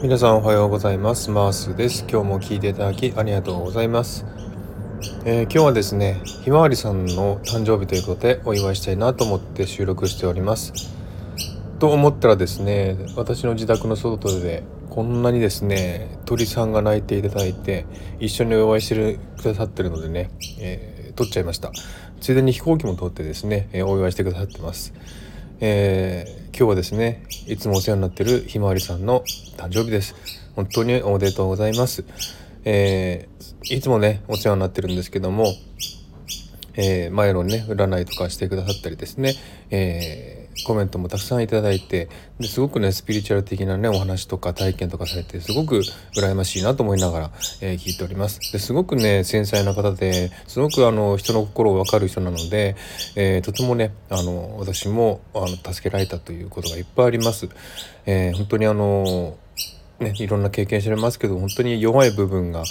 皆さんおはようございます。マースです。今日も聞いていただきありがとうございます、えー、今日はですねひまわりさんの誕生日ということでお祝いしたいなと思って収録しております。と思ったらですね私の自宅の外でこんなにですね鳥さんが鳴いていただいて一緒にお祝いしてくださってるのでね、えー、撮っちゃいました。ついでに飛行機も通ってですね、え、お祝いしてくださってます。えー、今日はですねいつもお世話になってるひまわりさんの誕生日です。本当におめでとうございます、えー、いつもねお世話になってるんですけども、えー、前のね占いとかしてくださったりですね、えコメントもたくさんいただいてですごくねスピリチュアル的なねお話とか体験とかされてすごく羨ましいなと思いながら、えー、聞いております。ですごくね繊細な方ですごくあの人の心を分かる人なので、えー、とてもねあの私もあの助けられたということがいっぱいあります、えー、本当にあのねいろんな経験してますけど本当に弱い部分が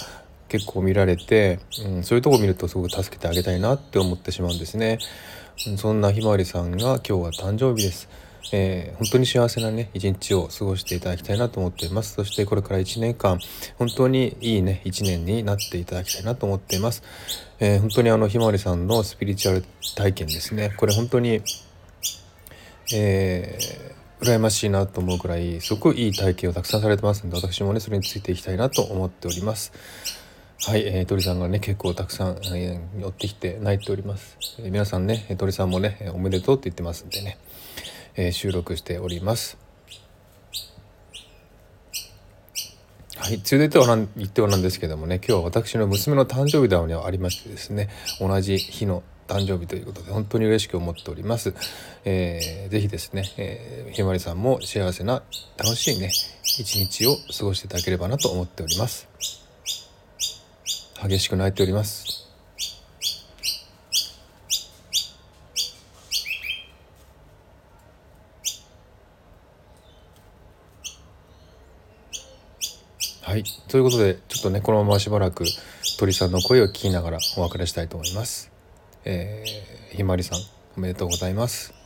結構見られて、うん、そういうとこ見るとすごく助けてあげたいなって思ってしまうんですね。そんなひまわりさんが今日は誕生日です。えー、本当に幸せなね一日を過ごしていただきたいなと思っていますそしてこれから1年間本当にいいね1年になっていただきたいなと思っています、えー、本当にあのひまわりさんのスピリチュアル体験ですねこれ本当にえー、羨ましいなと思うくらいすごくいい体験をたくさんされてますので私もねそれについていきたいなと思っておりますはい、えー、鳥さんがね結構たくさん、えー、寄ってきて泣いております、えー、皆さんね鳥さんもねおめでとうって言ってますんでね、えー、収録しておりますはい、ついでとは言ってはなんですけどもね今日は私の娘の誕生日ではありましてですね同じ日の誕生日ということで本当に嬉しく思っております。えー、ぜひですね、えー、ひまりさんも幸せな楽しいね一日を過ごしていただければなと思っております。激しく泣いておりますはいということでちょっとねこのまましばらく鳥さんの声を聞きながらお別れしたいと思います。えー、ひまりさんおめでとうございます。